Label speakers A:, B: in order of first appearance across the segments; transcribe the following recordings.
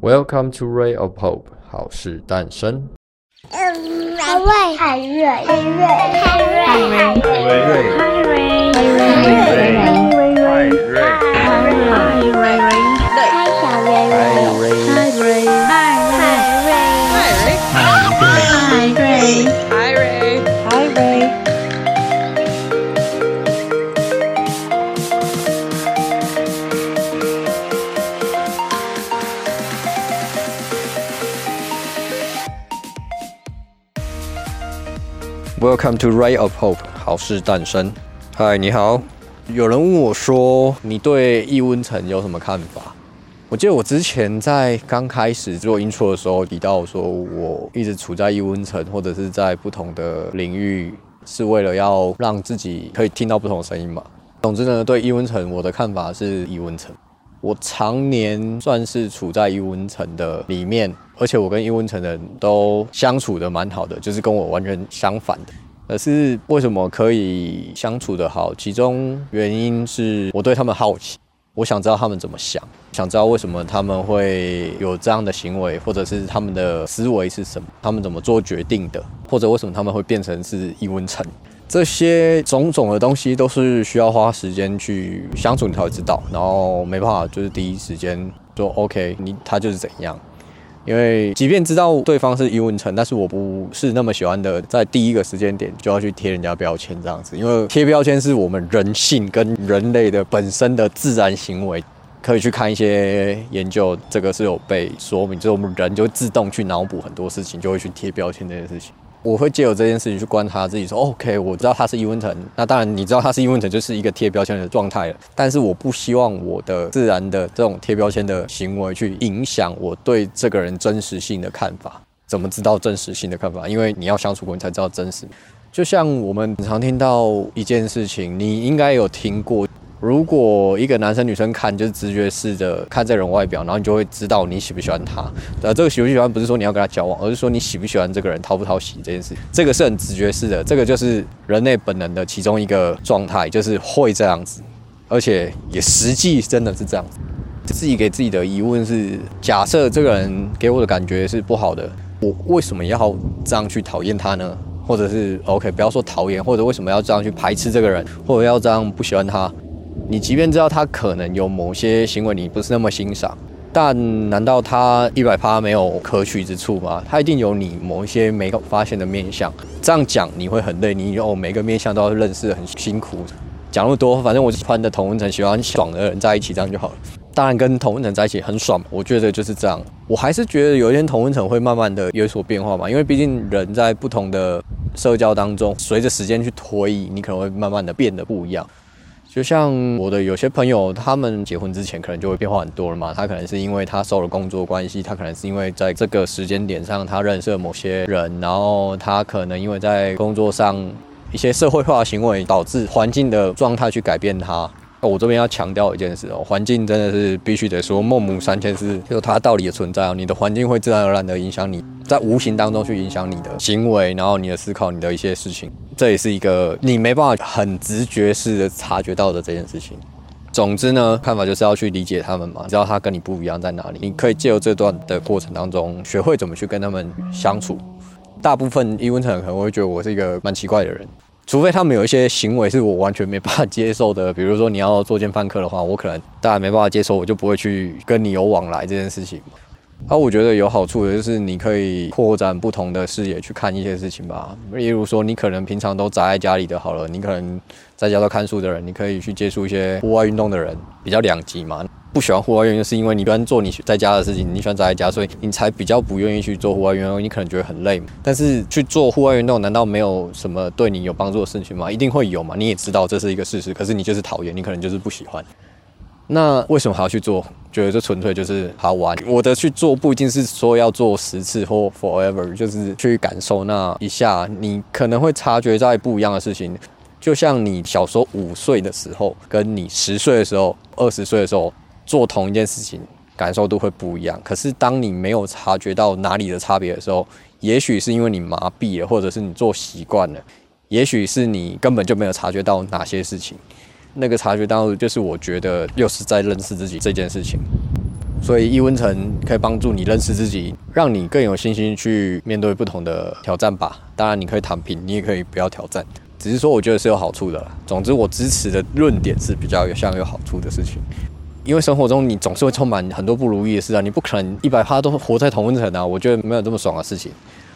A: Welcome to Ray of Hope，好事诞生。
B: 海瑞，海瑞，海瑞，海瑞，
C: 海瑞，海瑞，海瑞，海瑞，海瑞，海瑞，海瑞，
B: 海
A: Welcome to Ray of Hope，好事诞生。嗨，你好。有人问我说，你对异温层有什么看法？我记得我之前在刚开始做 intro 的时候提到说，我一直处在异温层，或者是在不同的领域，是为了要让自己可以听到不同的声音嘛。总之呢，对异温层，我的看法是异温层。我常年算是处在异文层的里面。而且我跟异文层的人都相处得蛮好的，就是跟我完全相反的。可是为什么可以相处得好？其中原因是我对他们好奇，我想知道他们怎么想，想知道为什么他们会有这样的行为，或者是他们的思维是什么，他们怎么做决定的，或者为什么他们会变成是异文层。这些种种的东西都是需要花时间去相处，你才会知道。然后没办法，就是第一时间说 OK，你他就是怎样。因为即便知道对方是异温层，但是我不是那么喜欢的，在第一个时间点就要去贴人家标签这样子。因为贴标签是我们人性跟人类的本身的自然行为，可以去看一些研究，这个是有被说明，就是我们人就自动去脑补很多事情，就会去贴标签这件事情。我会借由这件事情去观察自己，说 OK，我知道他是异温层，那当然你知道他是异温层，就是一个贴标签的状态了。但是我不希望我的自然的这种贴标签的行为去影响我对这个人真实性的看法。怎么知道真实性的看法？因为你要相处过，你才知道真实。就像我们常听到一件事情，你应该有听过。如果一个男生女生看就是直觉式的看这人外表，然后你就会知道你喜不喜欢他。呃，这个喜不喜欢不是说你要跟他交往，而是说你喜不喜欢这个人讨不讨喜这件事。这个是很直觉式的，这个就是人类本能的其中一个状态，就是会这样子，而且也实际真的是这样子。自己给自己的疑问是：假设这个人给我的感觉是不好的，我为什么要这样去讨厌他呢？或者是 OK，不要说讨厌，或者为什么要这样去排斥这个人，或者要这样不喜欢他？你即便知道他可能有某些行为你不是那么欣赏，但难道他一百趴没有可取之处吗？他一定有你某一些没发现的面相。这样讲你会很累，你哦每个面相都要认识很辛苦。讲那么多，反正我喜欢的同温层喜欢爽的人在一起，这样就好了。当然跟同温层在一起很爽，我觉得就是这样。我还是觉得有一天同温层会慢慢的有所变化嘛，因为毕竟人在不同的社交当中，随着时间去推移，你可能会慢慢的变得不一样。就像我的有些朋友，他们结婚之前可能就会变化很多了嘛。他可能是因为他受了工作关系，他可能是因为在这个时间点上他认识了某些人，然后他可能因为在工作上一些社会化行为导致环境的状态去改变他。我这边要强调一件事哦，环境真的是必须得说，孟母三迁是有它道理的存在哦。你的环境会自然而然的影响你，在无形当中去影响你的行为，然后你的思考，你的一些事情，这也是一个你没办法很直觉式的察觉到的这件事情。总之呢，看法就是要去理解他们嘛，知道他跟你不一样在哪里，你可以借由这段的过程当中，学会怎么去跟他们相处。大部分异温层可能会觉得我是一个蛮奇怪的人。除非他们有一些行为是我完全没办法接受的，比如说你要作奸犯科的话，我可能当然没办法接受，我就不会去跟你有往来这件事情。啊我觉得有好处的就是你可以扩展不同的视野去看一些事情吧。例如说，你可能平常都宅在家里的，好了，你可能在家都看书的人，你可以去接触一些户外运动的人，比较两极嘛。不喜欢户外运动，是因为你喜欢做你在家的事情，你喜欢宅在家，所以你才比较不愿意去做户外运动。你可能觉得很累，但是去做户外运动，难道没有什么对你有帮助的事情吗？一定会有嘛。你也知道这是一个事实，可是你就是讨厌，你可能就是不喜欢。那为什么还要去做？觉得这纯粹就是好玩。我的去做不一定是说要做十次或 forever，就是去感受那一下。你可能会察觉在不一样的事情，就像你小时候五岁的时候，跟你十岁的时候、二十岁的时候。做同一件事情，感受都会不一样。可是当你没有察觉到哪里的差别的时候，也许是因为你麻痹了，或者是你做习惯了，也许是你根本就没有察觉到哪些事情。那个察觉到，就是我觉得又是在认识自己这件事情。所以异温层可以帮助你认识自己，让你更有信心去面对不同的挑战吧。当然，你可以躺平，你也可以不要挑战，只是说我觉得是有好处的。总之，我支持的论点是比较有像有好处的事情，因为生活中你总是会充满很多不如意的事啊，你不可能一百趴都活在同温层啊。我觉得没有这么爽的事情。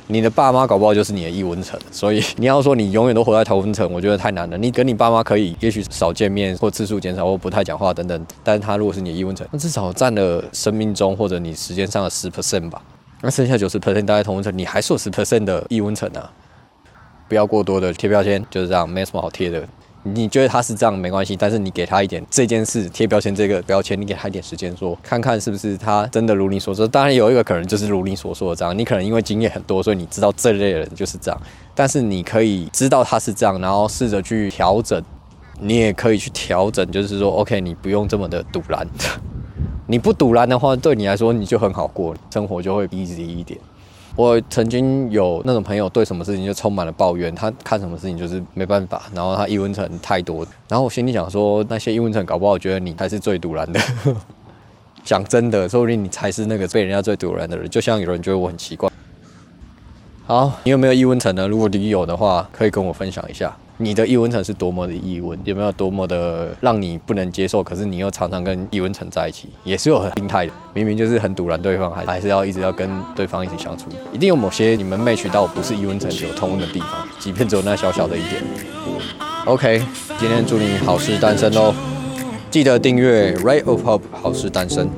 A: 你的爸妈搞不好就是你的异温层，所以你要说你永远都活在同温层，我觉得太难了。你跟你爸妈可以，也许少见面或次数减少或不太讲话等等，但是他如果是你的异温层，那至少占了生命中或者你时间上的十 percent 吧。那剩下九十 percent 大在同温层，你还是有十 percent 的异温层啊。不要过多的贴标签，就是这样，没什么好贴的。你觉得他是这样没关系，但是你给他一点这件事贴标签这个标签，你给他一点时间说，看看是不是他真的如你所说。当然有一个可能就是如你所说的这样，你可能因为经验很多，所以你知道这类人就是这样。但是你可以知道他是这样，然后试着去调整。你也可以去调整，就是说，OK，你不用这么的赌烂。你不赌烂的话，对你来说你就很好过，生活就会 easy 一点。我曾经有那种朋友，对什么事情就充满了抱怨，他看什么事情就是没办法，然后他异温层太多，然后我心里想说，那些异温层搞不好觉得你才是最毒男的。讲真的，说不定你才是那个被人家最毒男的人。就像有人觉得我很奇怪。好，你有没有异温层呢？如果你有的话，可以跟我分享一下。你的异温层是多么的异温，有没有多么的让你不能接受？可是你又常常跟异温层在一起，也是有很心态的。明明就是很堵拦对方，还还是要一直要跟对方一起相处。一定有某些你们 m a 到不是异温层有通的地方，即便只有那小小的一点。OK，今天祝你好事单身哦！记得订阅 Ray of Hope 好事诞生。